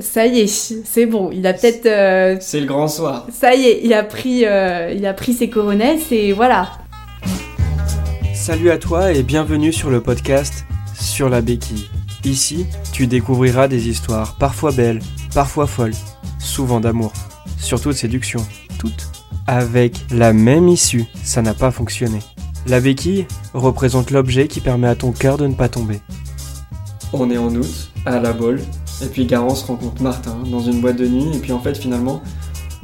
ça y est, c'est bon. Il a peut-être. euh, C'est le grand soir. ça y est, il a pris, euh, il a pris ses coronesses et voilà. Salut à toi et bienvenue sur le podcast Sur la béquille. Ici, tu découvriras des histoires parfois belles, parfois folles, souvent d'amour, surtout de séduction, toutes avec la même issue. Ça n'a pas fonctionné. La béquille représente l'objet qui permet à ton cœur de ne pas tomber. On est en août, à la Baule, et puis Garance rencontre Martin dans une boîte de nuit, et puis en fait, finalement,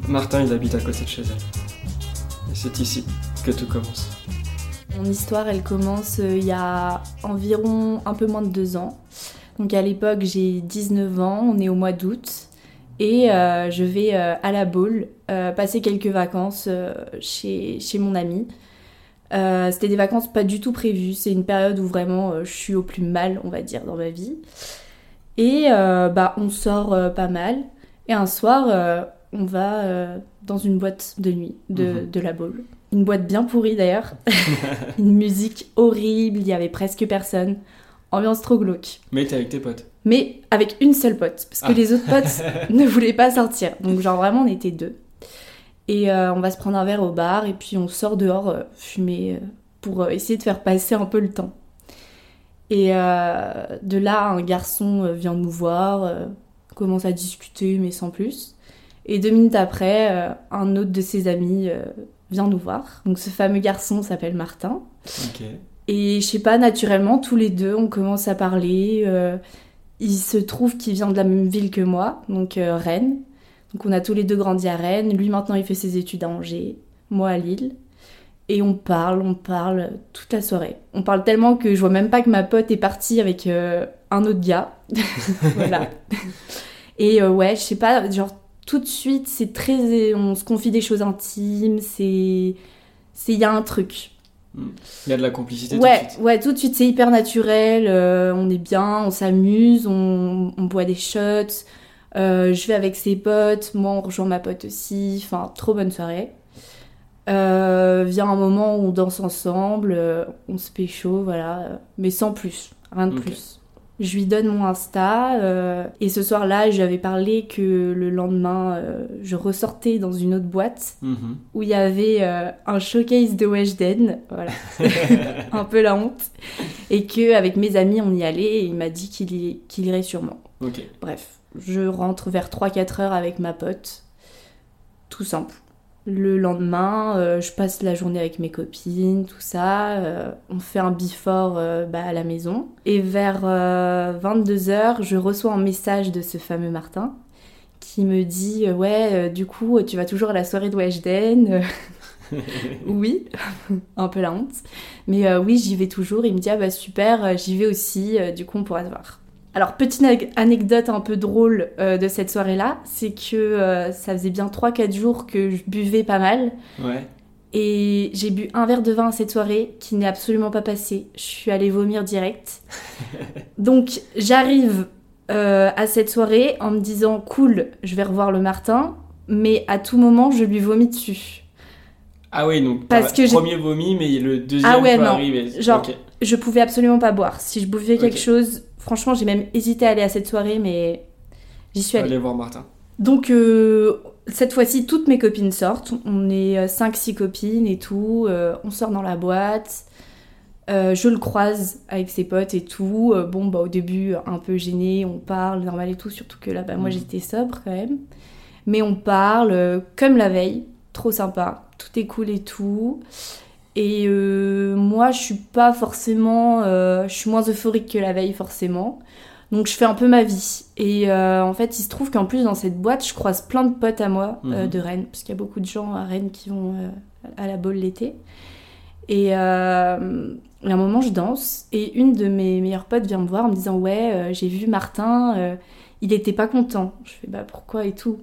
Martin il habite à côté de chez elle. Et c'est ici que tout commence. Mon histoire, elle commence euh, il y a environ un peu moins de deux ans. Donc à l'époque, j'ai 19 ans, on est au mois d'août. Et euh, je vais euh, à la Baule euh, passer quelques vacances chez, chez mon ami. C'était des vacances pas du tout prévues. C'est une période où vraiment je suis au plus mal, on va dire, dans ma vie. Et euh, bah, on sort euh, pas mal. Et un soir, euh, on va dans une boîte de nuit de, Mhm. de la Baule. Une boîte bien pourrie d'ailleurs. une musique horrible, il y avait presque personne. Ambiance trop glauque. Mais t'es avec tes potes. Mais avec une seule pote, parce que Ah. les autres potes ne voulaient pas sortir. Donc genre vraiment on était deux. Et on va se prendre un verre au bar et puis on sort dehors fumer pour essayer de faire passer un peu le temps. Et euh, de là, un garçon euh, vient nous voir, euh, commence à discuter mais sans plus. Et deux minutes après, euh, un autre de ses amis vient nous voir. Donc ce fameux garçon s'appelle Martin. Et je sais pas, naturellement, tous les deux, on commence à parler. il se trouve qu'il vient de la même ville que moi, donc Rennes. Donc on a tous les deux grandi à Rennes. Lui maintenant, il fait ses études à Angers, moi à Lille. Et on parle, on parle toute la soirée. On parle tellement que je vois même pas que ma pote est partie avec euh, un autre gars. voilà. Et euh, ouais, je sais pas, genre tout de suite, c'est très. On se confie des choses intimes, c'est. c'est- Il y a un truc. Il y a de la complicité Ouais, tout de suite. ouais, tout de suite, c'est hyper naturel. euh, on est bien, on s'amuse, on, on boit des shots. euh, je vais avec ses potes, moi on rejoint ma pote aussi. Enfin, trop bonne soirée. Euh, vient un moment où on danse ensemble, euh, on se pécho, voilà, euh, mais sans plus, rien de plus. Je lui donne mon Insta euh, et ce soir-là, je lui avais parlé que le lendemain, je ressortais dans une autre boîte Mhm. où il y avait un showcase de Weshden, voilà, un peu la honte, et que avec mes amis on y allait et il m'a dit qu'il irait sûrement. Bref, je rentre vers 3-4 heures avec ma pote, tout simple. Le lendemain, euh, je passe la journée avec mes copines, tout ça. euh, on fait un before euh, bah, à la maison. Et vers 22h, je reçois un message de ce fameux Martin qui me dit euh, Ouais, euh, du coup, tu vas toujours à la soirée de Weshden Euh, Oui, un peu la honte. Mais euh, oui, j'y vais toujours. Il me dit Ah bah super, euh, j'y vais aussi, euh, du coup, on pourra se voir. Alors, petite ane- anecdote un peu drôle euh, de cette soirée-là, c'est que euh, ça faisait bien 3-4 jours que je buvais pas mal. Ouais. Et j'ai bu un verre de vin cette soirée qui n'est absolument pas passé. Je suis allée vomir direct. Donc j'arrive euh, à cette soirée en me disant cool, je vais revoir le Martin, mais à tout moment je lui vomis dessus. Ah oui, donc Parce que j'ai- premier vomi, mais le deuxième Ah ouais, peut non. arriver. Genre- Ok. Je pouvais absolument pas boire. Si je buvais quelque chose, franchement j'ai même hésité à aller à cette soirée, mais j'y suis allée. Allez voir Martin. Donc euh, cette fois-ci, toutes mes copines sortent. On est 5-6 copines et tout. euh, on sort dans la boîte. Euh, je le croise avec ses potes et tout. Euh, bon, bah au début, un peu gêné, on parle, normal et tout. Surtout que là, bah, moi Mhm. j'étais sobre quand même. Mais on parle euh, comme la veille. Trop sympa. Tout est cool et tout. Et euh, moi, je suis pas forcément. euh, je suis moins euphorique que la veille, forcément. Donc je fais un peu ma vie. Et euh, en fait, il se trouve qu'en plus, dans cette boîte, je croise plein de potes à moi Mhm. de Rennes. Parce qu'il y a beaucoup de gens à Rennes qui vont à la bolle l'été. Et, et à un moment, je danse. Et une de mes meilleures potes vient me voir en me disant Ouais, j'ai vu Martin, il était pas content. Je fais Bah pourquoi et tout?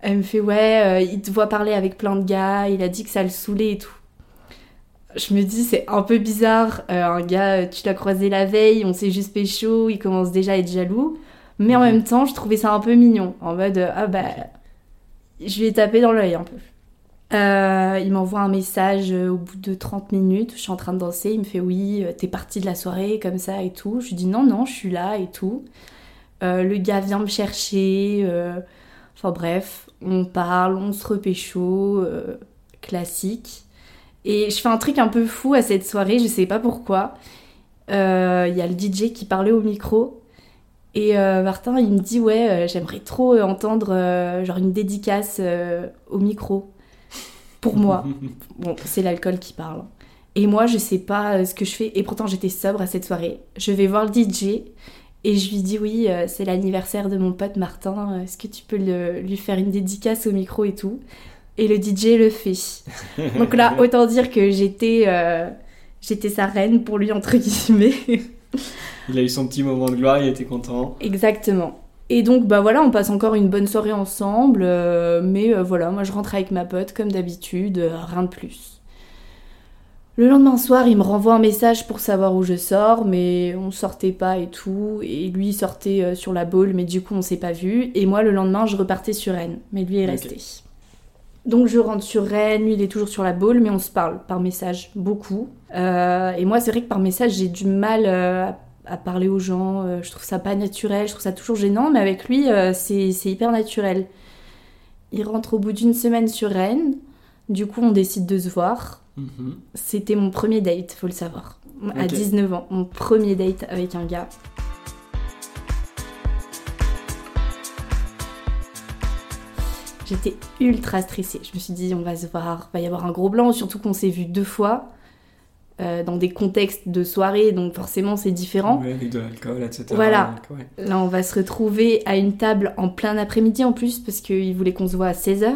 Elle me fait Ouais, il te voit parler avec plein de gars, il a dit que ça le saoulait et tout. Je me dis, c'est un peu bizarre. euh, un gars, euh, tu l'as croisé la veille, on s'est juste pécho, il commence déjà à être jaloux. Mais en Mhm. même temps, je trouvais ça un peu mignon. En mode, euh, ah bah, je lui ai tapé dans l'œil un peu. Euh, il m'envoie un message au bout de 30 minutes. Je suis en train de danser. Il me fait Oui, t'es partie de la soirée comme ça et tout. Je lui dis Non, non, je suis là et tout. Euh, le gars vient me chercher. Enfin bref, on parle, on se repécho, classique. Et je fais un truc un peu fou à cette soirée, je sais pas pourquoi. Euh, Il y a le DJ qui parlait au micro. Et euh, Martin, il me dit Ouais, euh, j'aimerais trop euh, entendre euh, genre une dédicace euh, au micro. Pour moi. Bon, c'est l'alcool qui parle. Et moi, je sais pas euh, ce que je fais. Et pourtant, j'étais sobre à cette soirée. Je vais voir le DJ et je lui dis oui, euh, c'est l'anniversaire de mon pote Martin. Est-ce que tu peux le- lui faire une dédicace au micro et tout? Et le DJ le fait. Donc là, autant dire que j'étais euh, j'étais sa reine pour lui entre guillemets. Il a eu son petit moment de gloire, il était content. Exactement. Et donc, bah voilà, on passe encore une bonne soirée ensemble. euh, mais euh, voilà, moi je rentre avec ma pote comme d'habitude, rien de plus. Le lendemain soir, il me renvoie un message pour savoir où je sors, mais on sortait pas et tout. Et lui il sortait sur la boule, mais du coup on s'est pas vu. Et moi le lendemain, je repartais sur Rennes, mais lui est resté. Donc je rentre sur Rennes, lui il est toujours sur la boule, mais on se parle par message beaucoup. Euh, et moi c'est vrai que par message j'ai du mal euh, à parler aux gens. euh, je trouve ça pas naturel, je trouve ça toujours gênant, mais avec lui, c'est c'est hyper naturel. Il rentre au bout d'une semaine sur Rennes. Du coup, on décide de se voir. Mhm. C'était mon premier date, faut le savoir. À Ok. 19 ans, mon premier date avec un gars. J'étais ultra stressée. Je me suis dit, on va se voir, va y avoir un gros blanc, surtout qu'on s'est vu deux fois euh, dans des contextes de soirée, donc forcément c'est différent. Ouais, avec de l'alcool, etc. Voilà. Ouais. Là, on va se retrouver à une table en plein après-midi en plus, parce qu'il voulait qu'on se voit à 16h.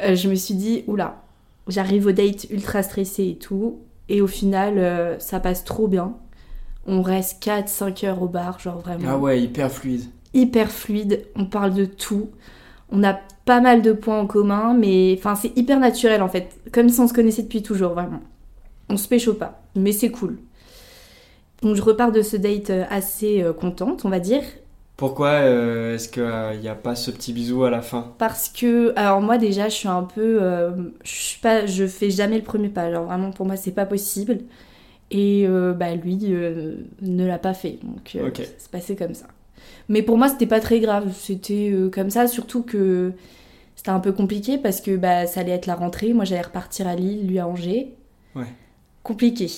je me suis dit, oula, j'arrive au date ultra stressée et tout. Et au final, euh, ça passe trop bien. On reste 4-5 heures au bar, genre vraiment Ah ouais, hyper fluide. hyper fluide. On parle de tout. On a pas mal de points en commun, mais enfin, c'est hyper naturel en fait. Comme si on se connaissait depuis toujours, vraiment. On se pécho pas, mais c'est cool. Donc je repars de ce date euh, assez euh, contente, on va dire. Pourquoi euh, est-ce qu'il n'y a pas ce petit bisou à la fin? Parce que, alors moi déjà, je suis un peu, euh, je suis pas, je fais jamais le premier pas. Alors vraiment pour moi c'est pas possible. Et bah lui ne l'a pas fait, donc c'est passé comme ça. Mais pour moi c'était pas très grave, c'était euh, comme ça. Surtout que c'était un peu compliqué parce que bah ça allait être la rentrée. Moi j'allais repartir à Lille, lui à Angers. Ouais. Compliqué.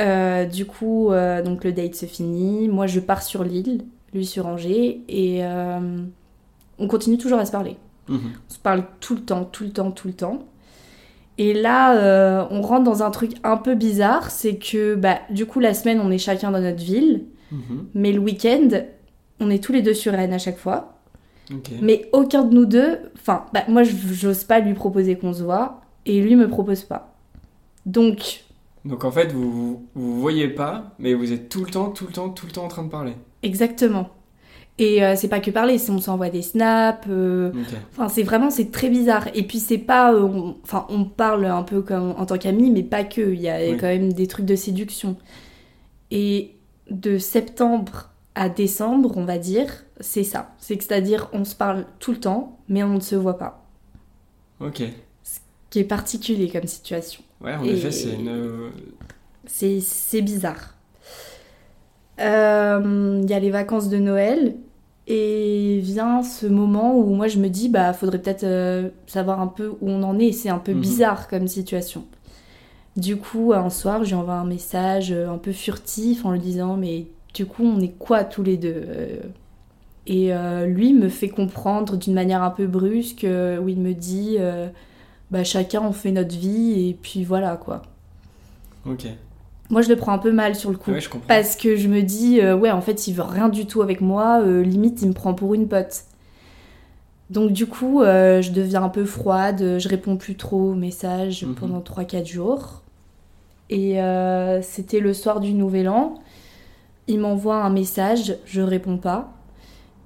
Euh, du coup, euh, donc le date se finit. Moi je pars sur Lille, lui sur Angers, et euh, on continue toujours à se parler. Mhm. On se parle tout le temps, tout le temps, tout le temps. Et là, on rentre dans un truc un peu bizarre, c'est que bah, du coup, la semaine, on est chacun dans notre ville, Mhm. mais le week-end, on est tous les deux sur Rennes à chaque fois. Mais aucun de nous deux, enfin, bah, moi, j'ose pas lui proposer qu'on se voit, et lui me propose pas. Donc, Donc en fait, vous, vous vous voyez pas, mais vous êtes tout le temps, tout le temps, tout le temps en train de parler. exactement. Et euh, c'est pas que parler, on s'envoie des snaps, euh. Enfin, c'est vraiment, c'est très bizarre. Et puis, c'est pas. euh, on- Enfin, on parle un peu comme en tant qu'amis, mais pas que. Il y a Oui. quand même des trucs de séduction. Et de septembre à décembre, on va dire, c'est ça. C'est que c'est-à-dire, on se parle tout le temps, mais on ne se voit pas. Ok. Qui est particulier comme situation. Ouais, en Et- effet, c'est une. euh, C'est c'est bizarre. Euh, Il y a les vacances de Noël et vient ce moment où moi je me dis bah faudrait peut-être euh, savoir un peu où on en est. C'est un peu Mhm. bizarre comme situation. Du coup, un soir, je lui envoie un message un peu furtif en lui disant mais du coup on est quoi tous les deux Euh, Et euh, lui me fait comprendre d'une manière un peu brusque euh, où il me dit euh, bah chacun on fait notre vie et puis voilà quoi. Ok. Moi, je le prends un peu mal sur le coup. Ouais, je comprends. Parce que je me dis, euh, ouais, en fait, il veut rien du tout avec moi. limite, il me prend pour une pote. Donc, du coup, euh, je deviens un peu froide. Je réponds plus trop aux messages Mhm. pendant 3-4 jours. Et euh, c'était le soir du Nouvel An. Il m'envoie un message, je réponds pas.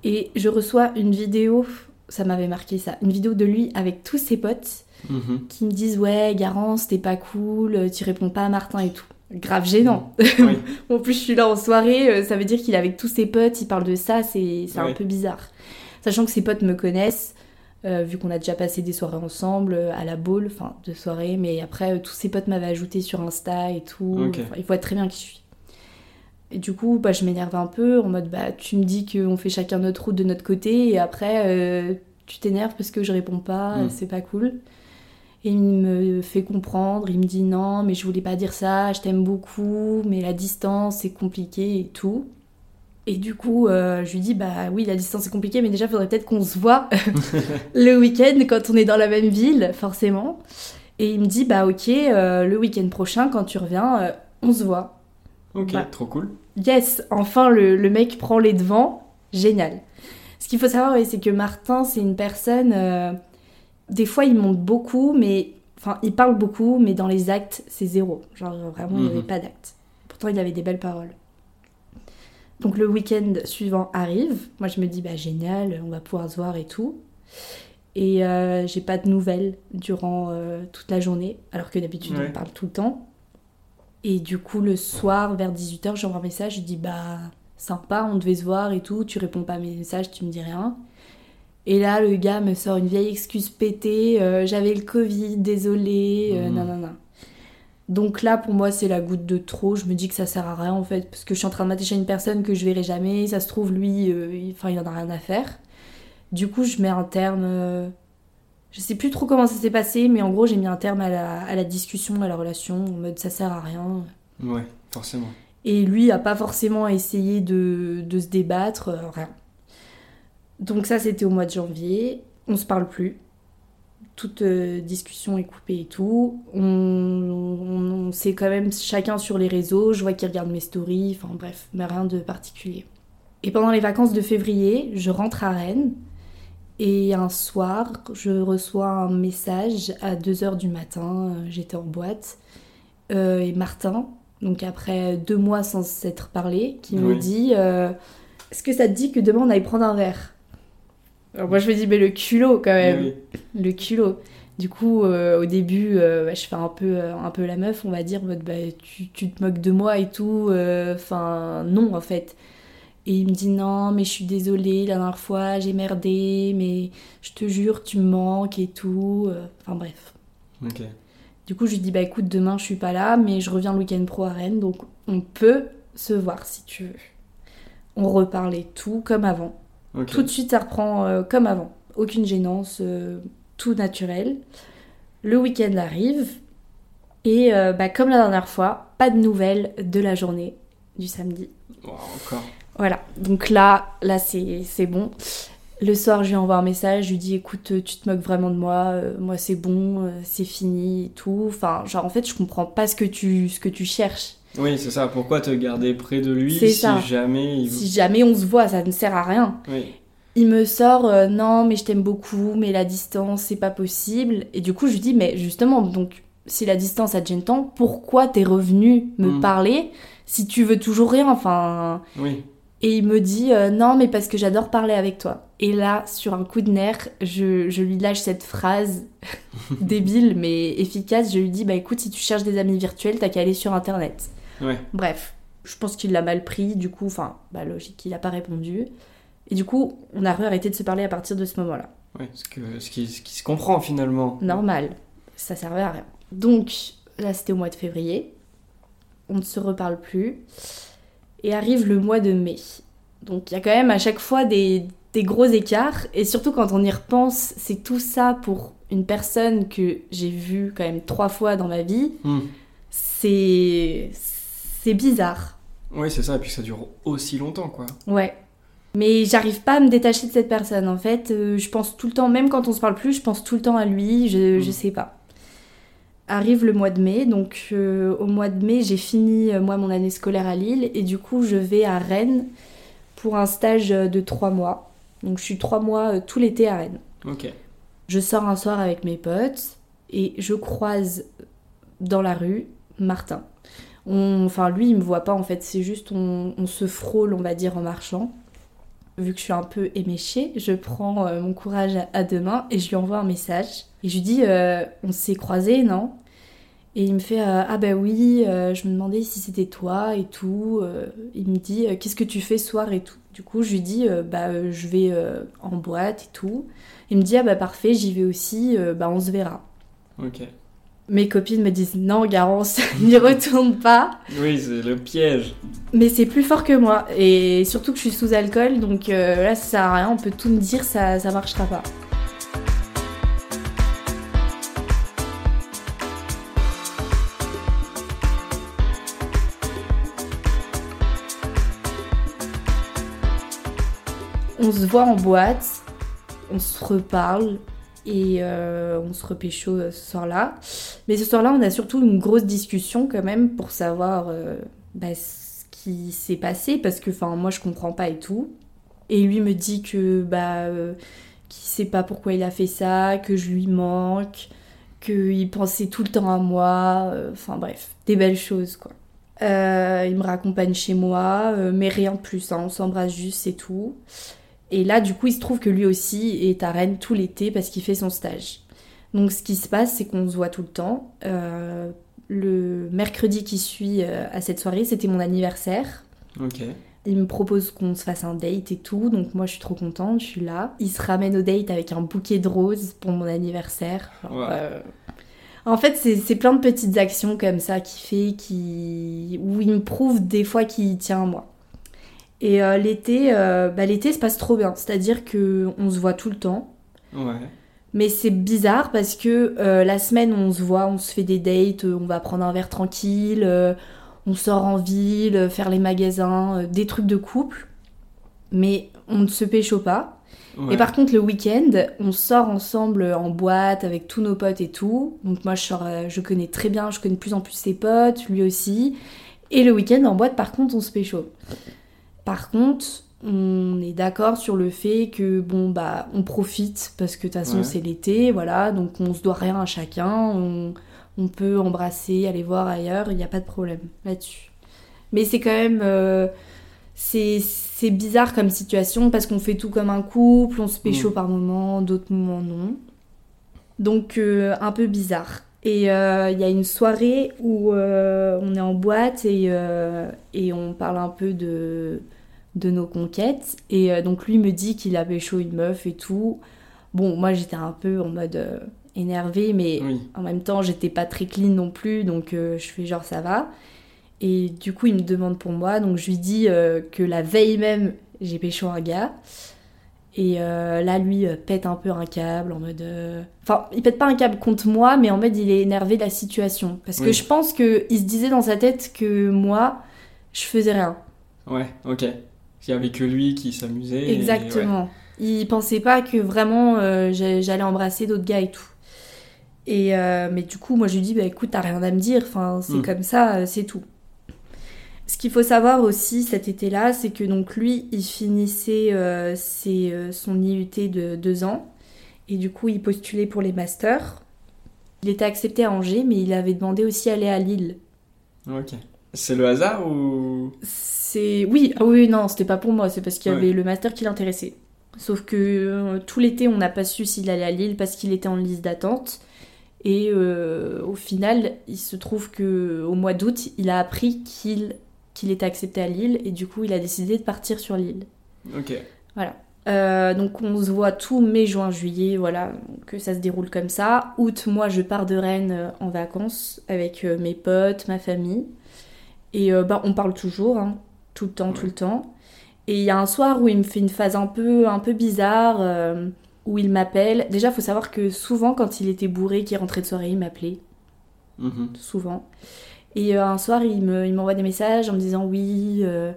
Et je reçois une vidéo, ça m'avait marqué ça, une vidéo de lui avec tous ses potes Mhm. qui me disent Ouais, Garance, t'es pas cool, tu réponds pas à Martin et tout. Grave gênant. Oui. En plus, je suis là en soirée, euh, ça veut dire qu'il est avec tous ses potes, il parle de ça, c'est c'est un peu bizarre. Sachant que ses potes me connaissent, euh, vu qu'on a déjà passé des soirées ensemble, euh, à la boule, enfin, deux soirées, mais après, euh, tous ses potes m'avaient ajouté sur Insta et tout. Enfin, ils voient très bien qui je suis. Et du coup, bah, je m'énerve un peu en mode bah tu me dis qu'on fait chacun notre route de notre côté et après euh, tu t'énerves parce que je réponds pas, Mm. c'est pas cool. Et il me fait comprendre, il me dit non, mais je voulais pas dire ça, je t'aime beaucoup, mais la distance c'est compliqué et tout. Et du coup, euh, je lui dis bah oui, la distance c'est compliqué, mais déjà faudrait peut-être qu'on se voit le week-end quand on est dans la même ville, forcément. Et il me dit bah ok, euh, le week-end prochain quand tu reviens, on se voit. Ok, Bah. trop cool. Yes, enfin le, le mec prend les devants, génial. Ce qu'il faut savoir, oui, c'est que Martin, c'est une personne. euh, des fois, il monte beaucoup, mais. Enfin, il parle beaucoup, mais dans les actes, c'est zéro. Genre, vraiment, il n'y avait Mhm. pas d'actes. Pourtant, il avait des belles paroles. Donc, le week-end suivant arrive. Moi, je me dis, bah, génial, on va pouvoir se voir et tout. Et euh, j'ai pas de nouvelles durant euh, toute la journée, alors que d'habitude, Ouais. on parle tout le temps. Et du coup, le soir, vers 18h, j'envoie un message, je dis bah sympa, on devait se voir et tout, tu réponds pas à mes messages, tu me dis rien. Et là, le gars me sort une vieille excuse pétée, euh, j'avais le Covid, désolé, euh, non, non, non. Donc là, pour moi, c'est la goutte de trop. Je me dis que ça sert à rien en fait, parce que je suis en train de m'attacher à une personne que je verrai jamais. Ça se trouve, lui, euh, il- enfin, il en a rien à faire. Du coup, je mets un terme. Je sais plus trop comment ça s'est passé, mais en gros, j'ai mis un terme à la, à la discussion, à la relation, en mode ça sert à rien. Ouais, forcément. Et lui a pas forcément essayé de, de se débattre, euh, rien. Donc ça, c'était au mois de janvier. On se parle plus. Toute euh, discussion est coupée et tout. On, on, on s'est quand même chacun sur les réseaux. Je vois qu'il regarde mes stories. Enfin bref, mais rien de particulier. Et pendant les vacances de février, je rentre à Rennes. Et un soir, je reçois un message à 2h du matin. euh, J'étais en boîte. Euh, et Martin, donc après deux mois sans s'être parlé, qui me dit euh, Est-ce que ça te dit que demain on aille prendre un verre? Alors moi je me dis Mais le culot quand même Oui, le culot. Du coup, euh, au début, euh, bah, je fais un peu, euh, un peu la meuf, on va dire, bah, tu, tu te moques de moi et tout. Enfin, non, en fait. Et il me dit non, mais je suis désolée, la dernière fois, j'ai merdé, mais je te jure, tu me manques et tout. euh, Enfin, bref. ok. Du coup, je lui dis, bah écoute, demain, je suis pas là, mais je reviens le week-end pro à Rennes, donc on peut se voir si tu veux. On reparle et tout, comme avant. ok. Tout de suite, ça reprend euh, comme avant. Aucune gênance, euh, tout naturel. Le week-end arrive. Et euh, bah, comme la dernière fois, pas de nouvelles de la journée du samedi. Wow, encore. Voilà. Donc là, là c'est bon. Le soir, je lui envoie un message. Je lui dis écoute, tu te moques vraiment de moi. euh, moi, c'est bon, euh, c'est fini et tout. Enfin, genre, en fait, je comprends pas ce que tu, ce que tu cherches. Oui, c'est ça. Pourquoi te garder près de lui si ça. jamais il... Si jamais on se voit, ça ne sert à rien. Oui, Il me sort euh, non mais je t'aime beaucoup mais la distance c'est pas possible et du coup je lui dis mais justement donc si la distance ça te gêne tant pourquoi t'es revenu me Mm. parler si tu veux toujours rien? Enfin oui. Et il me dit euh, non mais parce que j'adore parler avec toi et là sur un coup de nerf je, je lui lâche cette phrase débile mais efficace je lui dis bah écoute si tu cherches des amis virtuels t'as qu'à aller sur internet Ouais. Bref, je pense qu'il l'a mal pris, du coup, enfin, bah logique, il a pas répondu. Et du coup, on a arrêté de se parler à partir de ce moment-là. Ouais, ce, que, ce, qui, ce qui se comprend finalement. Normal, ça servait à rien. Donc, là, c'était au mois de février. On ne se reparle plus. Et arrive le mois de mai. Donc, il y a quand même à chaque fois des, des gros écarts. Et surtout, quand on y repense, c'est tout ça pour une personne que j'ai vue quand même trois fois dans ma vie. Hmm. C'est. C'est bizarre. Oui, c'est ça. Et puis ça dure aussi longtemps, quoi. Ouais. Mais j'arrive pas à me détacher de cette personne. En fait, euh, je pense tout le temps, même quand on se parle plus, je pense tout le temps à lui. Je, Mm. je sais pas. Arrive le mois de mai. Donc, euh, au mois de mai, j'ai fini, euh, moi, mon année scolaire à Lille. Et du coup, je vais à Rennes pour un stage euh, de trois mois. Donc, je suis trois mois euh, tout l'été à Rennes. Ok. Je sors un soir avec mes potes et je croise dans la rue Martin. On- Enfin, lui, il me voit pas en fait, c'est juste on, on se frôle, on va dire, en marchant. Vu que je suis un peu éméchée, je prends euh, mon courage à, deux mains et je lui envoie un message. Et je lui dis euh, On s'est croisés, non? Et il me fait euh, Ah, bah oui, je me demandais si c'était toi et tout. Il me dit Qu'est-ce que tu fais soir et tout? Du coup, je lui dis Bah, je vais en boîte et tout. Il me dit Ah, bah parfait, j'y vais aussi, bah on se verra. Ok. Mes copines me disent non, Garance, n'y retourne pas. Oui, c'est le piège. Mais c'est plus fort que moi. Et surtout que je suis sous alcool, donc euh, là, ça sert à rien. On peut tout me dire, ça, ça marchera pas. On se voit en boîte, on se reparle et euh, on se repécho euh, ce soir-là. Mais ce soir-là, on a surtout une grosse discussion quand même pour savoir euh, bah, ce qui s'est passé parce que moi je comprends pas et tout. Et lui me dit que bah qu'il sait pas pourquoi il a fait ça, que je lui manque, qu'il pensait tout le temps à moi. Enfin bref, des belles choses quoi. il me raccompagne chez moi, mais rien de plus. Hein, on s'embrasse juste, c'est tout. Et là, du coup, il se trouve que lui aussi est à Rennes tout l'été parce qu'il fait son stage. Donc, ce qui se passe, c'est qu'on se voit tout le temps. Euh, le mercredi qui suit euh, à cette soirée, c'était mon anniversaire. Ok. Il me propose qu'on se fasse un date et tout, donc moi je suis trop contente, je suis là. Il se ramène au date avec un bouquet de roses pour mon anniversaire. Ouais. Euh, En fait, c'est plein de petites actions comme ça qu'il fait, qui... où il me prouve des fois qu'il tient à moi. Et euh, l'été, euh, bah, l'été se passe trop bien. C'est-à-dire que on se voit tout le temps. Ouais. Mais c'est bizarre parce que euh, la semaine, on se voit, on se fait des dates, on va prendre un verre tranquille, on sort en ville, faire les magasins, des trucs de couple. Mais on ne se pécho pas. ouais. Et par contre, le week-end, on sort ensemble en boîte avec tous nos potes et tout. Donc moi, je, sors, je connais très bien, je connais de plus en plus ses potes, lui aussi. Et le week-end, en boîte, par contre, on se pécho. Par contre, on est d'accord sur le fait que, bon, bah, on profite parce que de toute façon, Ouais. c'est l'été, voilà. Donc on se doit rien à chacun. On, on peut embrasser, aller voir ailleurs, il n'y a pas de problème là-dessus. Mais c'est quand même... euh, c'est c'est bizarre comme situation parce qu'on fait tout comme un couple, on se pécho Mm. par moments, d'autres moments non. Donc euh, un peu bizarre. Et euh, il y a une soirée où euh, on est en boîte et, euh, et on parle un peu de, de nos conquêtes. Et donc lui me dit qu'il a pécho une meuf et tout. Bon, moi j'étais un peu en mode énervée, mais Oui. en même temps, j'étais pas très clean non plus, donc je fais genre ça va. Et du coup, il me demande pour moi, donc je lui dis que la veille même, j'ai pécho un gars. Et euh, là, lui euh, pète un peu un câble en mode. euh, Enfin, il pète pas un câble contre moi, mais en mode il est énervé de la situation. Parce que Oui. je pense qu'il se disait dans sa tête que moi, je faisais rien. Ouais, ok. Il y avait que lui qui s'amusait. et- Exactement. Il pensait pas que vraiment j'allais embrasser d'autres gars et tout. Et mais du coup, moi je lui dis bah écoute, t'as rien à me dire. Enfin, c'est Mm. comme ça, c'est tout. Ce qu'il faut savoir aussi cet été-là, c'est que donc lui, il finissait euh, ses, euh, son IUT de deux ans et du coup, il postulait pour les masters. Il était accepté à Angers, mais il avait demandé aussi à aller à Lille. Ok. C'est le hasard ou? C'est oui, ah oui, non, c'était pas pour moi, c'est parce qu'il y Ouais. avait le master qui l'intéressait. Sauf que euh, tout l'été, on n'a pas su s'il allait à Lille parce qu'il était en liste d'attente. Et au final, il se trouve que au mois d'août, il a appris qu'il qu'il était accepté à Lille et du coup, il a décidé de partir sur Lille. Ok. Voilà. Euh, donc on se voit tout mai, juin, juillet, voilà, que ça se déroule comme ça. Août, moi je pars de Rennes euh, en vacances avec euh, mes potes, ma famille. Et euh, bah, on parle toujours, hein, tout le temps, tout le temps. Et il y a un soir où il me fait une phase un peu, un peu bizarre, euh, où il m'appelle. Déjà, faut savoir que souvent, quand il était bourré, qu'il rentrait de soirée, il m'appelait Mhm. souvent. Et euh, un soir, il me- il m'envoie des messages en me disant oui, euh,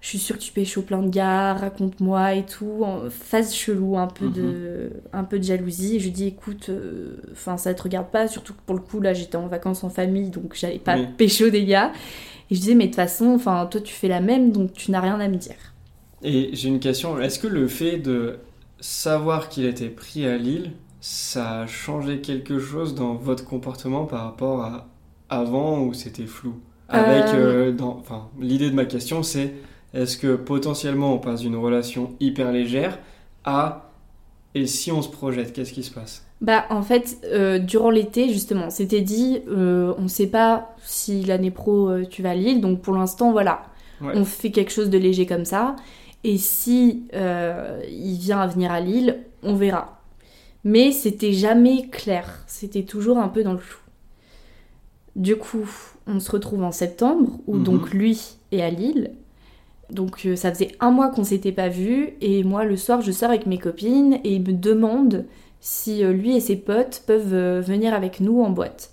je suis sûre que tu pêches au plein de gars, raconte-moi et tout. En phase chelou, un peu, de, un peu de jalousie. Et je lui dis écoute, euh, enfin ça te regarde pas, surtout que pour le coup là j'étais en vacances en famille, donc j'allais pas Oui. pécho des gars. Et je disais mais de toute façon, enfin toi tu fais la même, donc tu n'as rien à me dire. Et j'ai une question. Est-ce que le fait de savoir qu'il était pris à Lille, ça a changé quelque chose dans votre comportement par rapport à avant où c'était flou Avec, Euh, euh, enfin, l'idée de ma question, c'est est-ce que potentiellement on passe d'une relation hyper légère à et si on se projette, qu'est-ce qui se passe? Bah en fait, euh, durant l'été, justement, c'était dit, euh, on sait pas si l'année pro euh, tu vas à Lille, donc pour l'instant, voilà, Ouais. on fait quelque chose de léger comme ça. Et si il vient à venir à Lille, on verra. Mais c'était jamais clair, c'était toujours un peu dans le flou. Du coup, on se retrouve en septembre, où Mhm. donc lui est à Lille. Donc euh, ça faisait un mois qu'on s'était pas vu et moi le soir je sors avec mes copines et il me demande si euh, lui et ses potes peuvent euh, venir avec nous en boîte.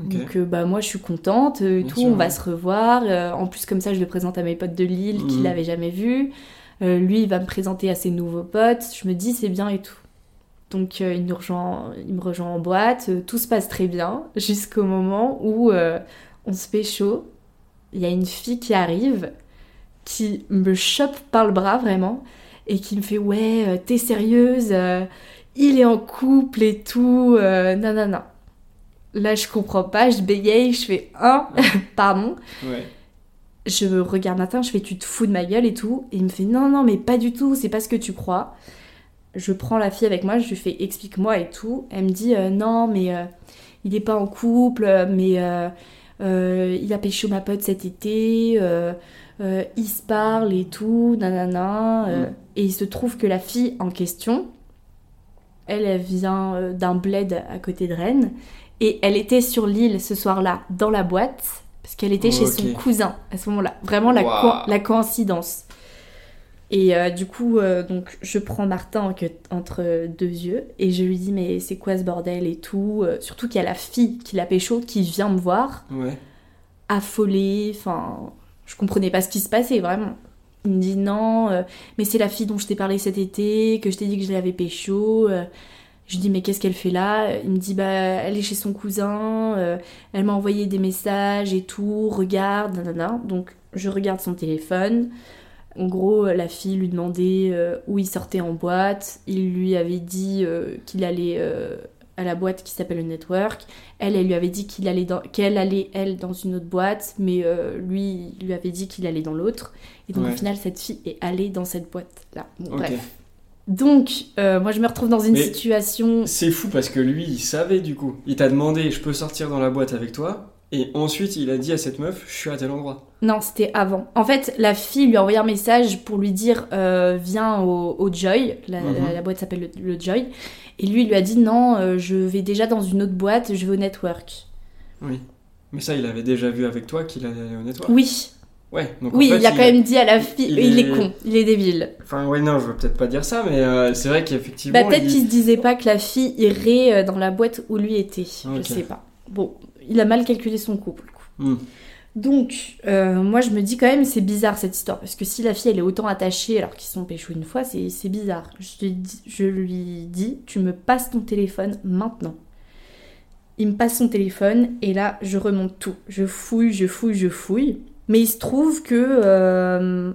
Donc bah moi je suis contente et tout, sûr, on va se revoir. En plus comme ça je le présente à mes potes de Lille qui Mhm. l'avaient jamais vu. Lui il va me présenter à ses nouveaux potes. Je me dis c'est bien et tout. Donc euh, il, nous rejoint, il me rejoint en boîte, euh, tout se passe très bien jusqu'au moment où euh, on se fait chaud. Il y a une fille qui arrive, qui me chope par le bras vraiment et qui me fait ouais t'es sérieuse, il est en couple et tout, euh, non non non. Là je comprends pas, je bégaye, je fais un, pardon. Ouais. Je me regarde matin, je fais tu te fous de ma gueule et tout. Et il me fait non, non, mais pas du tout, c'est pas ce que tu crois. Je prends la fille avec moi, je lui fais explique-moi et tout. Elle me dit euh, non, mais euh, il est pas en couple, mais euh, il a pécho ma pote cet été, euh, euh, il se parle et tout, nanana. Mm. Et il se trouve que la fille en question, elle, elle vient d'un bled à côté de Rennes. Et elle était sur l'île ce soir-là, dans la boîte, parce qu'elle était chez son cousin à ce moment-là. Vraiment la, Waouh. co- la coïncidence. Et euh, du coup, euh, donc, je prends Martin en que- entre deux yeux et je lui dis mais c'est quoi ce bordel et tout. Euh, surtout qu'il y a la fille qui l'a pécho qui vient me voir, Ouais. affolée. Enfin, je comprenais pas ce qui se passait vraiment. Il me dit non, mais c'est la fille dont je t'ai parlé cet été, que je t'ai dit que je l'avais pécho. Je lui dis mais qu'est-ce qu'elle fait là? Il me dit bah elle est chez son cousin, euh, elle m'a envoyé des messages et tout, regarde, nanana. Donc je regarde son téléphone. En gros, la fille lui demandait euh, où il sortait en boîte. Il lui avait dit euh, qu'il allait euh, à la boîte qui s'appelle le Network. Elle, elle lui avait dit qu'il allait qu'elle allait elle dans une autre boîte, mais euh, lui, il lui avait dit qu'il allait dans l'autre. Et donc Ouais. au final, cette fille est allée dans cette boîte là. Bon, Ok. Bref. Donc, euh, moi, je me retrouve dans une Mais- situation. C'est fou parce que lui, il savait du coup. Il t'a demandé, je peux sortir dans la boîte avec toi Et ensuite, il a dit à cette meuf, je suis à tel endroit. Non, c'était avant. En fait, la fille lui a envoyé un message pour lui dire euh, viens au, au Joy. La, Mhm. la- la boîte s'appelle le, le Joy. Et lui, il lui a dit non, euh, je vais déjà dans une autre boîte, je vais au Network. Oui. Mais ça, il avait déjà vu avec toi qu'il allait au network. Oui, Ouais. Donc oui, en fait, il a quand même dit à la fille. il Il, est... est- con, il est débile. Enfin, ouais, non, je veux peut-être pas dire ça, mais euh, c'est vrai qu'effectivement. Bah, peut-être il- qu'il se disait pas que la fille irait dans la boîte où lui était. Ok. Je sais pas. Bon, il a mal calculé son coup pour le coup. Hmm. Donc, euh, moi je me dis quand même c'est bizarre cette histoire. Parce que si la fille elle est autant attachée alors qu'ils sont péchés une fois, c'est bizarre. Je, lui dis- je lui dis tu me passes ton téléphone maintenant. Il me passe son téléphone et là je remonte tout. Je fouille, je fouille, je fouille. Mais il se trouve que. euh,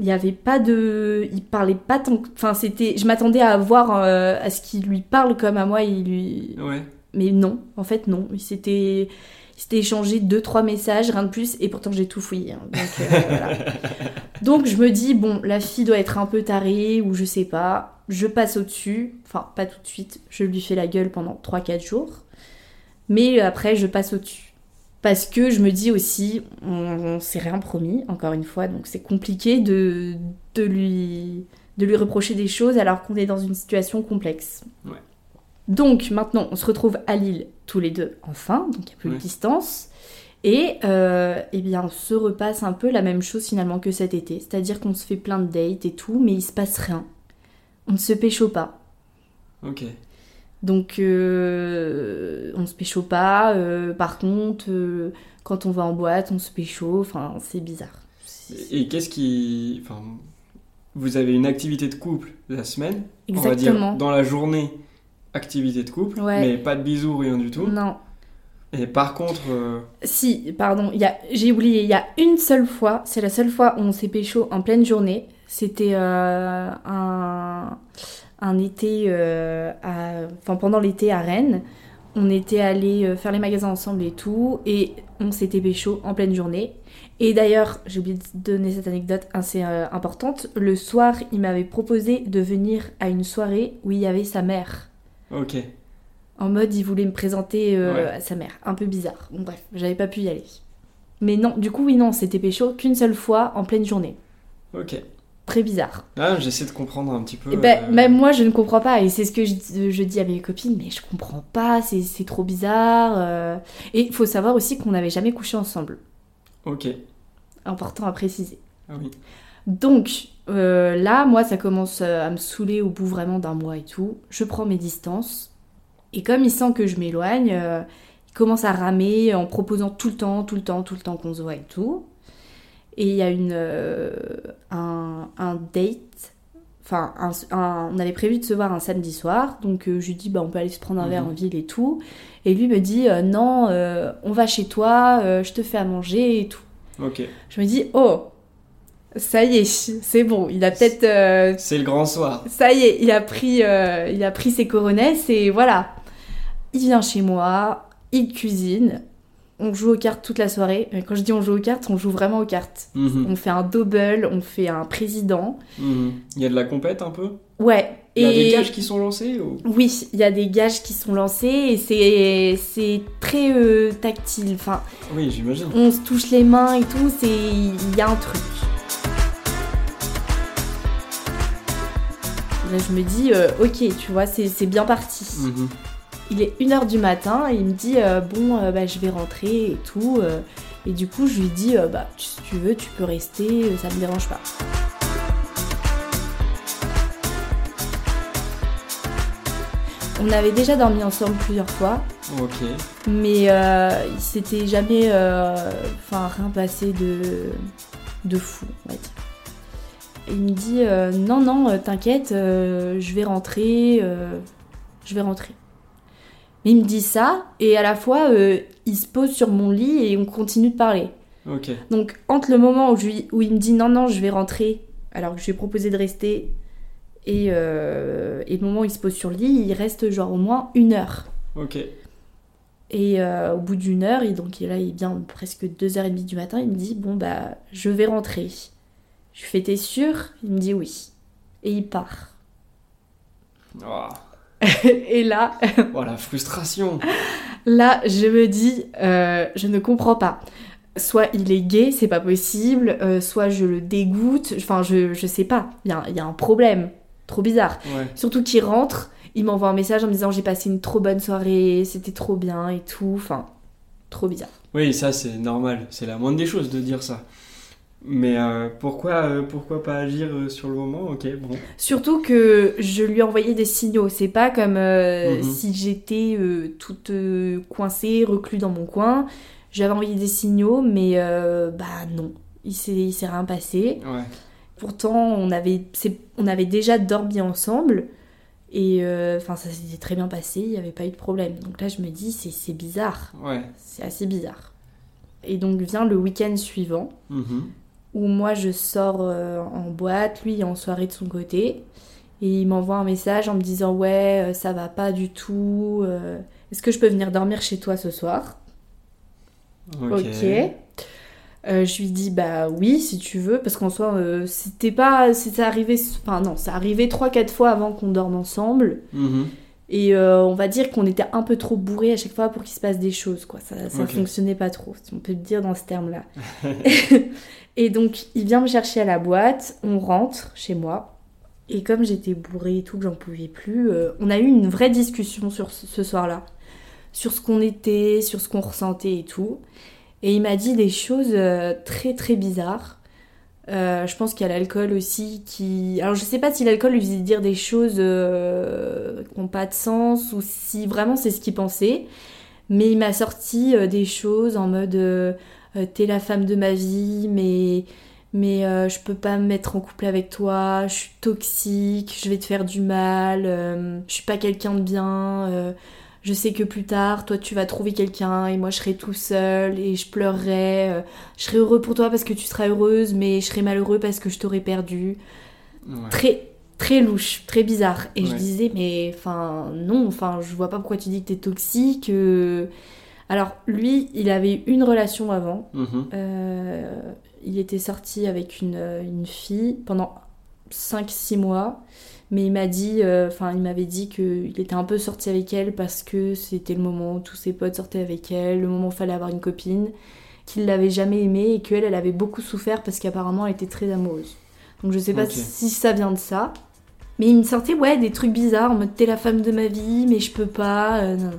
il y avait pas de. Il parlait pas tant. que- Enfin, c'était. Je m'attendais à avoir. euh, à ce qu'il lui parle comme à moi. Il lui. Ouais. Mais non, en fait non. Il s'était, échangé deux trois messages, rien de plus, et pourtant j'ai tout fouillé. hein. Donc, euh. Donc je me dis bon, la fille doit être un peu tarée ou je sais pas. Je passe au dessus, enfin pas tout de suite. Je lui fais la gueule pendant 3-4 jours, mais après je passe au dessus. Parce que je me dis aussi, on, on s'est rien promis, encore une fois, donc c'est compliqué de, de, lui, de lui reprocher des choses alors qu'on est dans une situation complexe. Ouais. Donc maintenant, on se retrouve à Lille tous les deux, enfin, donc il n'y a plus de distance. Et euh, eh bien, on se repasse un peu la même chose finalement que cet été. C'est-à-dire qu'on se fait plein de dates et tout, mais il se passe rien. On ne se pécho pas. Ok. Donc, euh, on se pécho pas. euh, par contre, euh, quand on va en boîte, on se pécho. Enfin, c'est bizarre. Et qu'est-ce qui. Enfin, vous avez une activité de couple la semaine? On va Exactement. dire dans la journée, activité de couple, Ouais. mais pas de bisous, rien du tout. Non. Et par contre. euh, Si, pardon, y a- j'ai oublié, il y a une seule fois, c'est la seule fois où on s'est pécho en pleine journée. C'était euh, un, un été, euh, à- enfin pendant l'été à Rennes. On était allés faire les magasins ensemble et tout, et on s'était pécho en pleine journée. Et d'ailleurs, j'ai oublié de donner cette anecdote assez importante. Le soir, il m'avait proposé de venir à une soirée où il y avait sa mère. Ok. En mode, il voulait me présenter euh, Ouais. à sa mère. Un peu bizarre. Bon, bref, j'avais pas pu y aller. Mais non, du coup, oui, non, c'était pécho qu'une seule fois en pleine journée. Ok. Très bizarre. Ah, j'essaie de comprendre un petit peu. Et ben, euh, Même moi, je ne comprends pas. Et c'est ce que je, je dis à mes copines, mais je comprends pas, c'est c'est trop bizarre. euh. Et il faut savoir aussi qu'on n'avait jamais couché ensemble. Ok. Important à préciser. Ah oui. Donc euh, là, moi, ça commence euh, à me saouler au bout vraiment d'un mois et tout. Je prends mes distances. Et comme il sent que je m'éloigne, euh, il commence à ramer en proposant tout le temps, tout le temps, tout le temps qu'on se voit et tout. Et il y a une, euh, un, un date. Enfin, un- un- on avait prévu de se voir un samedi soir. Donc je lui dis, bah, on peut aller se prendre un verre Mhm. en ville et tout. Et lui me dit, non, on va chez toi, je te fais à manger et tout. Ok. Je me dis, oh, ça y est, c'est bon, il a peut-être. euh, C'est le grand soir. ça y est, il a pris, euh, il a pris ses coronesses et voilà. Il vient chez moi, il cuisine, on joue aux cartes toute la soirée. Mais Quand je dis on joue aux cartes, on joue vraiment aux cartes. Mhm. On fait un double, on fait un président. Mhm. Il y a de la compète un peu? Ouais. Il y a et des gages qui sont lancés ou... oui, il y a des gages qui sont lancés et c'est très euh, tactile. Enfin, Oui, j'imagine. on se touche les mains et tout, c'est il y a un truc. Là, je me dis, euh, ok, tu vois, c'est bien parti. Mhm. Il est 1h du matin et il me dit, euh, bon, euh, bah, je vais rentrer et tout. et du coup, je lui dis, bah, si tu veux, tu peux rester, ça me dérange pas. On avait déjà dormi ensemble plusieurs fois. Ok. Mais il s'était jamais enfin, rien passé de, de fou, on va dire. Et il me dit euh, non, non, euh, t'inquiète, euh, je vais rentrer, euh, je vais rentrer. Mais il me dit ça, et à la fois, il se pose sur mon lit et on continue de parler. Ok. Donc, entre le moment où, je où il me dit non, non, je vais rentrer, alors que je lui ai proposé de rester, et, et le moment où il se pose sur le lit, il reste genre au moins une heure. Ok. Et euh, au bout d'une heure, et donc là, il est bien presque 2h30 du matin, il me dit Bon, bah, je vais rentrer. Je fais T'es sûr? Il me dit oui. Et il part. Oh. et là, Oh, la frustration. là, je me dis euh, Je ne comprends pas. Soit il est gay, c'est pas possible, euh, soit je le dégoûte, enfin, je, je sais pas. Il y y a un problème. Trop bizarre. Ouais. Surtout qu'il rentre, il m'envoie un message en me disant J'ai passé une trop bonne soirée, c'était trop bien et tout. Enfin, trop bizarre. Oui, ça c'est normal. C'est la moindre des choses de dire ça. Mais euh, pourquoi, euh, pourquoi pas agir euh, sur le moment? Ok, bon. Surtout que je lui ai envoyé des signaux. C'est pas comme Mhm. si j'étais toute coincée, reclus dans mon coin. J'avais envoyé des signaux, mais bah non. Il s'est, rien passé. Ouais. Pourtant, on avait, on avait déjà dormi ensemble. Et enfin, ça s'était très bien passé, il n'y avait pas eu de problème. Donc là, je me dis, c'est, bizarre. Ouais. C'est assez bizarre. Et donc vient le week-end suivant Mhm. Où moi je sors euh, en boîte, lui en soirée de son côté. Et il m'envoie un message en me disant Ouais, euh, ça va pas du tout. euh, Est-ce que je peux venir dormir chez toi ce soir? Ok. Euh, je lui dis Bah oui, si tu veux. Parce qu'en soi, euh, c'était pas. C'était arrivé. Enfin, non, ça arrivé 3-4 fois avant qu'on dorme ensemble. Mhm. Et euh, on va dire qu'on était un peu trop bourré à chaque fois pour qu'il se passe des choses, quoi. Ça, ça fonctionnait pas trop, si on peut le dire dans ce terme-là. et donc, il vient me chercher à la boîte, on rentre chez moi. Et comme j'étais bourrée et tout, que j'en pouvais plus, euh, on a eu une vraie discussion sur ce, ce soir-là. Sur ce qu'on était, sur ce qu'on ressentait et tout. Et il m'a dit des choses euh, très très bizarres. Euh, je pense qu'il y a l'alcool aussi qui. Alors je sais pas si l'alcool lui faisait dire des choses euh, qui n'ont pas de sens ou si vraiment c'est ce qu'il pensait. Mais il m'a sorti euh, des choses en mode T'es la femme de ma vie, mais, mais je peux pas me mettre en couple avec toi, je suis toxique, je vais te faire du mal, je suis pas quelqu'un de bien. Je sais que plus tard, toi, tu vas trouver quelqu'un et moi, je serai tout seul et je pleurerai. euh, je serai heureux pour toi parce que tu seras heureuse, mais je serai malheureux parce que je t'aurai perdu. Ouais. Très, très louche, très bizarre. Et je disais, mais enfin, non, enfin, je vois pas pourquoi tu dis que t'es toxique. euh. Alors, lui, il avait eu une relation avant. Mhm. Euh, il était sorti avec une, une fille pendant 5-6 mois. Mais il m'a dit, euh, enfin, il m'avait dit qu'il était un peu sorti avec elle parce que c'était le moment où tous ses potes sortaient avec elle, le moment où il fallait avoir une copine, qu'il l'avait jamais aimée et qu'elle, elle avait beaucoup souffert parce qu'apparemment elle était très amoureuse. Donc je sais pas si ça vient de ça. Mais il me sortait ouais des trucs bizarres en mode t'es la femme de ma vie mais je peux pas. euh, non, non.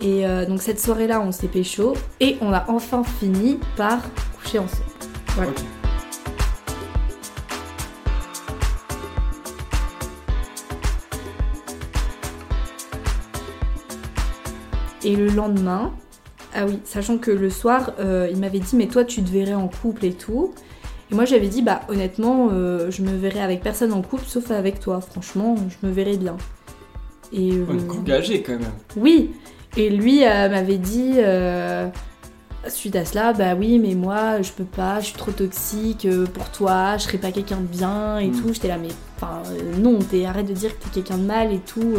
Et euh, donc cette soirée-là on s'est pécho et on a enfin fini par coucher ensemble. Voilà. Et le lendemain, ah oui, sachant que le soir, euh, il m'avait dit mais toi tu te verrais en couple et tout. Et moi j'avais dit bah honnêtement, euh, je me verrais avec personne en couple sauf avec toi. Franchement, je me verrais bien. Et euh, Ouais, engagé quand même. oui. Et lui euh, m'avait dit suite à cela, bah oui mais moi je peux pas, je suis trop toxique pour toi, je serais pas quelqu'un de bien et Mm. tout. J'étais là mais enfin non, t'es arrête de dire que t'es quelqu'un de mal et tout.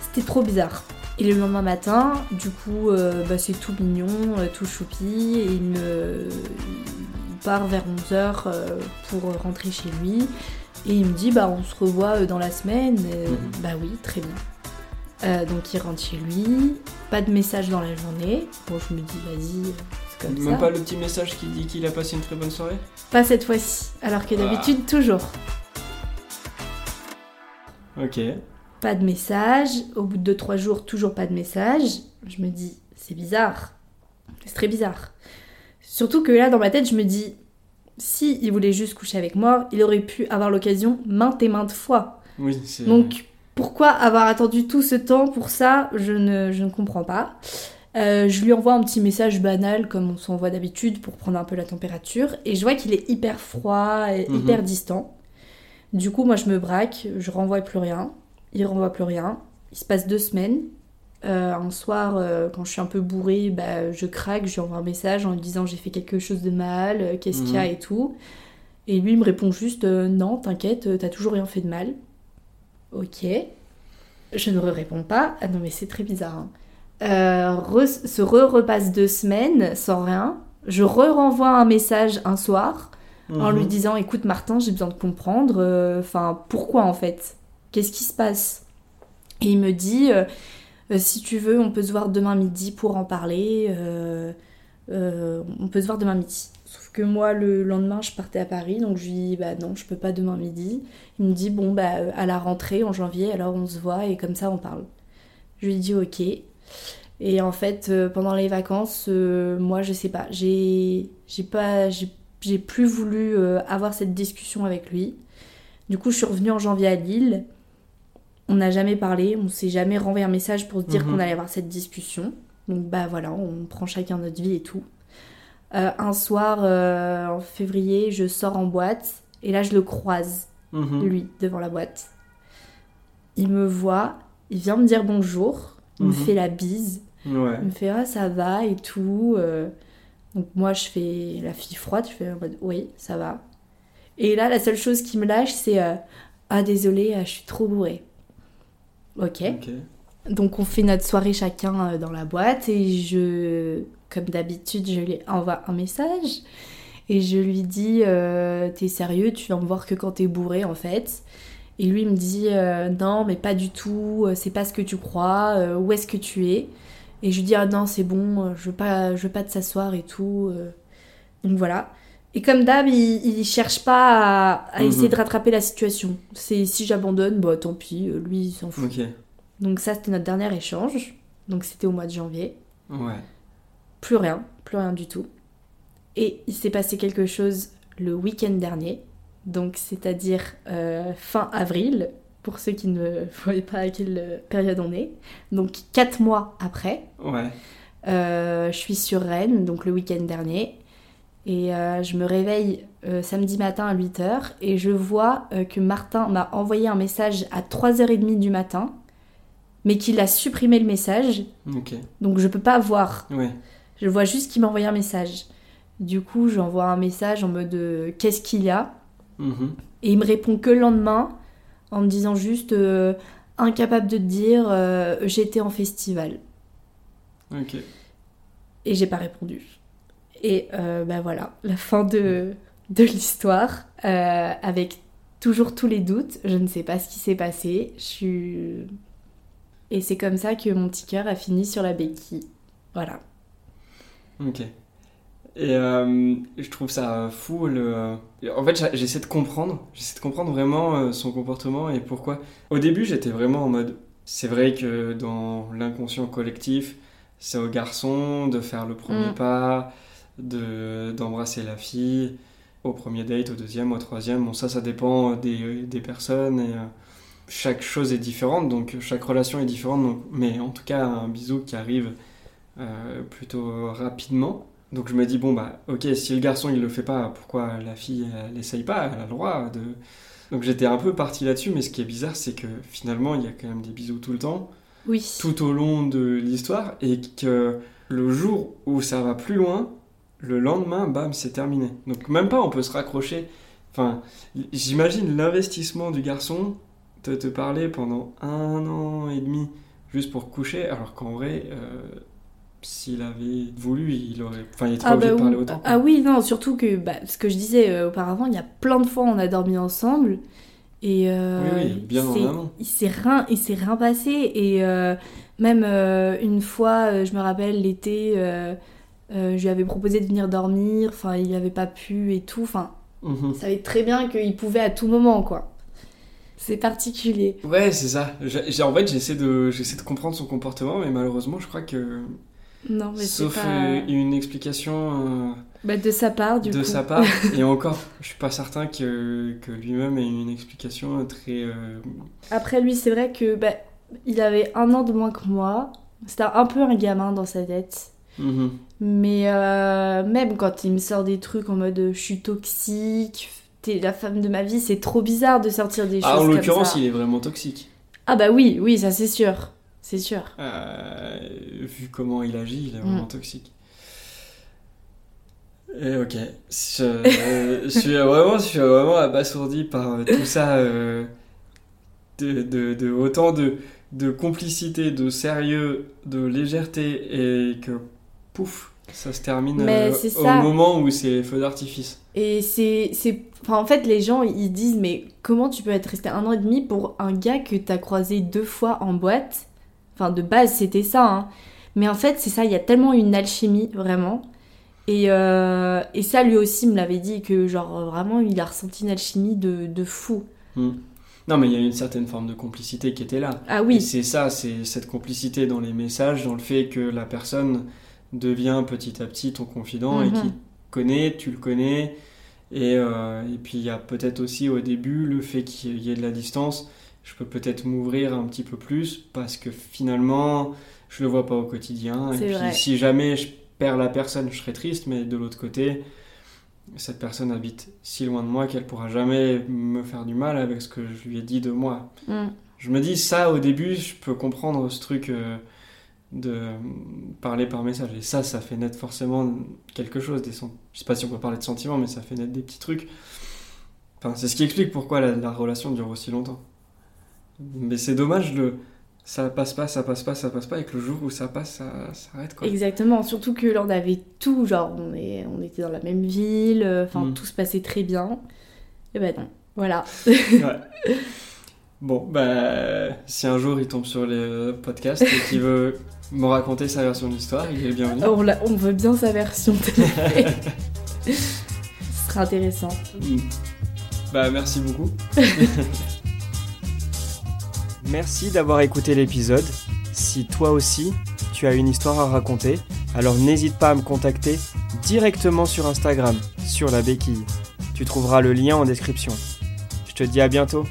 C'était trop bizarre. Et le lendemain matin, du coup, euh, bah, c'est tout mignon, euh, tout choupi, et il me il part vers 11h pour rentrer chez lui. Et il me dit, bah on se revoit euh, dans la semaine. Euh, Mhm. Bah oui, très bien. Euh, donc il rentre chez lui, pas de message dans la journée. Bon, je me dis, vas-y, euh, c'est comme Même ça. pas le petit message qui dit qu'il a passé une très bonne soirée Pas cette fois-ci, alors que Ah. d'habitude, toujours. Ok. Pas de message. Au bout de 2-3 jours, toujours pas de message. Je me dis, c'est bizarre. C'est très bizarre. Surtout que là, dans ma tête, je me dis, si il voulait juste coucher avec moi, il aurait pu avoir l'occasion maintes et maintes fois. Oui. Donc, pourquoi avoir attendu tout ce temps pour ça? Je ne, je ne comprends pas. Euh, je lui envoie un petit message banal comme on s'envoie d'habitude pour prendre un peu la température et je vois qu'il est hyper froid et Mhm. hyper distant. Du coup, moi je me braque, je renvoie plus rien, il renvoie plus rien. Il se passe deux semaines. Euh, un soir, euh, quand je suis un peu bourrée, bah, je craque, je lui envoie un message en lui disant j'ai fait quelque chose de mal, euh, qu'est-ce qu'il y a Mhm. et tout. Et lui il me répond juste non, t'inquiète, t'as toujours rien fait de mal. Ok. Je ne réponds pas. Ah non, mais c'est très bizarre. hein. Re- se re-repasse deux semaines sans rien. Je re-renvoie un message un soir en Mhm. lui disant écoute Martin, j'ai besoin de comprendre. Enfin, pourquoi en fait? Qu'est-ce qui se passe Et il me dit euh, Euh, si tu veux, on peut se voir demain midi pour en parler. euh, on peut se voir demain midi. Sauf que moi, le lendemain, je partais à Paris, donc je lui dis bah non, je peux pas demain midi. Il me dit bon bah à la rentrée en janvier, alors on se voit et comme ça on parle. Je lui dis ok. Et en fait, pendant les vacances, moi je sais pas, j'ai pas j'ai plus voulu avoir cette discussion avec lui. Du coup, je suis revenue en janvier à Lille. On n'a jamais parlé, on s'est jamais renvoyé un message pour se dire Mhm. qu'on allait avoir cette discussion. Donc bah voilà, on prend chacun notre vie et tout. Euh, un soir euh, en février, je sors en boîte et là je le croise, Mhm. lui, devant la boîte. Il me voit, il vient me dire bonjour, il me Mhm. fait la bise, Ouais. il me fait ah ça va et tout. euh. Donc moi je fais la fille froide, je fais en mode oui ça va. Et là la seule chose qui me lâche c'est ah désolé je suis trop bourrée. Ok. Ok. Donc on fait notre soirée chacun euh, dans la boîte et je, comme d'habitude, je lui envoie un message et je lui dis euh, t'es sérieux, tu viens me voir que quand t'es bourré en fait. Et lui il me dit euh, non mais pas du tout, c'est pas ce que tu crois, euh, où est-ce que tu es? Et je lui dis ah non c'est bon, je veux pas, je veux pas te s'asseoir et tout. Donc voilà. Et comme d'hab, il, il cherche pas à, à Mhm. essayer de rattraper la situation. C'est si j'abandonne, bah tant pis, euh, lui il s'en fout. Donc ça, c'était notre dernier échange. Donc c'était au mois de janvier. Ouais. Plus rien, plus rien du tout. Et il s'est passé quelque chose le week-end dernier. Donc c'est-à-dire euh, fin avril, pour ceux qui ne voyaient pas à quelle euh, période on est. Donc quatre mois après, Ouais. euh, je suis sur Rennes, donc le week-end dernier. Et euh, je me réveille euh, samedi matin à 8h et je vois euh, que Martin m'a envoyé un message à 3h30 du matin, mais qu'il a supprimé le message, donc je peux pas voir. Ouais. Je vois juste qu'il m'a envoyé un message. Du coup, j'envoie un message en mode qu'est-ce qu'il y a? Mhm. Et il me répond que le lendemain en me disant juste incapable de te dire j'étais en festival. Ok. Et j'ai pas répondu. Et euh, bah voilà, la fin de, de l'histoire, euh, avec toujours tous les doutes. Je ne sais pas ce qui s'est passé. Je suis. Et c'est comme ça que mon petit cœur a fini sur la béquille. Voilà. Ok. Et euh, je trouve ça fou. Le... En fait, j'essaie de comprendre. J'essaie de comprendre vraiment son comportement et pourquoi. Au début, j'étais vraiment en mode. C'est vrai que dans l'inconscient collectif, c'est au garçon de faire le premier Mm. pas, de d'embrasser la fille au premier date, au deuxième, au troisième. Bon, ça, ça dépend des, des personnes et euh, chaque chose est différente, donc chaque relation est différente. Donc, mais en tout cas, un bisou qui arrive euh, plutôt rapidement. Donc je me dis, bon, bah, ok, si le garçon il le fait pas, pourquoi la fille elle essaye pas? Elle a le droit de. Donc j'étais un peu parti là-dessus, mais ce qui est bizarre, c'est que finalement, il y a quand même des bisous tout le temps, Oui. tout au long de l'histoire, et que le jour où ça va plus loin, le lendemain, bam, c'est terminé. Donc même pas, on peut se raccrocher. Enfin, j'imagine l'investissement du garçon de te parler pendant un an et demi juste pour coucher, alors qu'en vrai, euh, s'il avait voulu, il aurait. Enfin, il était pas Ah, obligé bah de parler autant. Ah oui, non, surtout que bah, ce que je disais euh, auparavant, il y a plein de fois on a dormi ensemble et euh, Oui, oui, bien il s'est rien, il s'est rien passé et euh, même une fois, je me rappelle l'été, je lui avais proposé de venir dormir, enfin il avait pas pu et tout, enfin Mhm. il savait très bien qu'il pouvait à tout moment quoi. C'est particulier. Ouais, c'est ça. J'ai- en fait, j'essaie de, j'essaie de comprendre son comportement, mais malheureusement, je crois que. Non, mais c'est Sauf pas euh, une explication euh, bah, de sa part du de coup. sa part, et encore, je suis pas certain que, que lui-même ait une explication très. euh, Après lui, c'est vrai que bah, il avait un an de moins que moi. C'était un peu un gamin dans sa tête. mhm. Mais euh, même quand il me sort des trucs en mode je suis toxique, t'es la femme de ma vie, c'est trop bizarre de sortir des Ah, choses en comme l'occurrence, il est vraiment toxique. Ah bah oui, oui, ça c'est sûr. C'est sûr. Euh, vu comment il agit, il est Mm. vraiment toxique. Et ok, je, euh, je suis vraiment, je suis vraiment abasourdi par euh, tout ça, de, de, de autant de, de complicité, de sérieux, de légèreté, et que pouf, ça se termine Mais euh, au ça. moment où c'est feu d'artifice. Et c'est. Enfin, en fait, les gens, ils disent Mais comment tu peux être resté un an et demi pour un gars que t'as croisé deux fois en boîte? Enfin, de base, c'était ça. Hein. Mais en fait, c'est ça, il y a tellement une alchimie, vraiment. Et, euh, et ça, lui aussi me l'avait dit que, genre, vraiment, il a ressenti une alchimie de, de fou. Mm. Non, mais il y a une certaine forme de complicité qui était là. Ah oui, c'est ça, c'est cette complicité dans les messages, dans le fait que la personne devient petit à petit ton confident et Mhm. qui te connaît, tu le connais. Et, euh, et puis il y a peut-être aussi au début le fait qu'il y ait de la distance. Je peux peut-être m'ouvrir un petit peu plus parce que finalement je le vois pas au quotidien. Et puis vrai. si jamais je perds la personne, je serai triste, mais de l'autre côté, cette personne habite si loin de moi qu'elle pourra jamais me faire du mal avec ce que je lui ai dit de moi. Mm. Je me dis ça au début, je peux comprendre ce truc euh, de parler par message. Et ça, ça fait naître forcément quelque chose. Des sen- Je sais pas si on peut parler de sentiments, mais ça fait naître des petits trucs. Enfin, c'est ce qui explique pourquoi la, la relation dure aussi longtemps. Mais c'est dommage, le ça passe pas, ça passe pas, ça passe pas, et que le jour où ça passe, ça s'arrête quoi. exactement. Surtout que là, on avait tout. Genre, on, est, on était dans la même ville. euh, Enfin, Mm. tout se passait très bien. Et ben non. Voilà. Ouais. Bon, bah, si un jour il tombe sur les podcasts et qu'il veut me raconter sa version de l'histoire, il est bienvenu. On, l'a- on veut bien sa version télé. Ce sera intéressant. Mm. Bah, merci beaucoup. Merci d'avoir écouté l'épisode. Si toi aussi, tu as une histoire à raconter, alors n'hésite pas à me contacter directement sur Instagram, sur la béquille. Tu trouveras le lien en description. Je te dis à bientôt.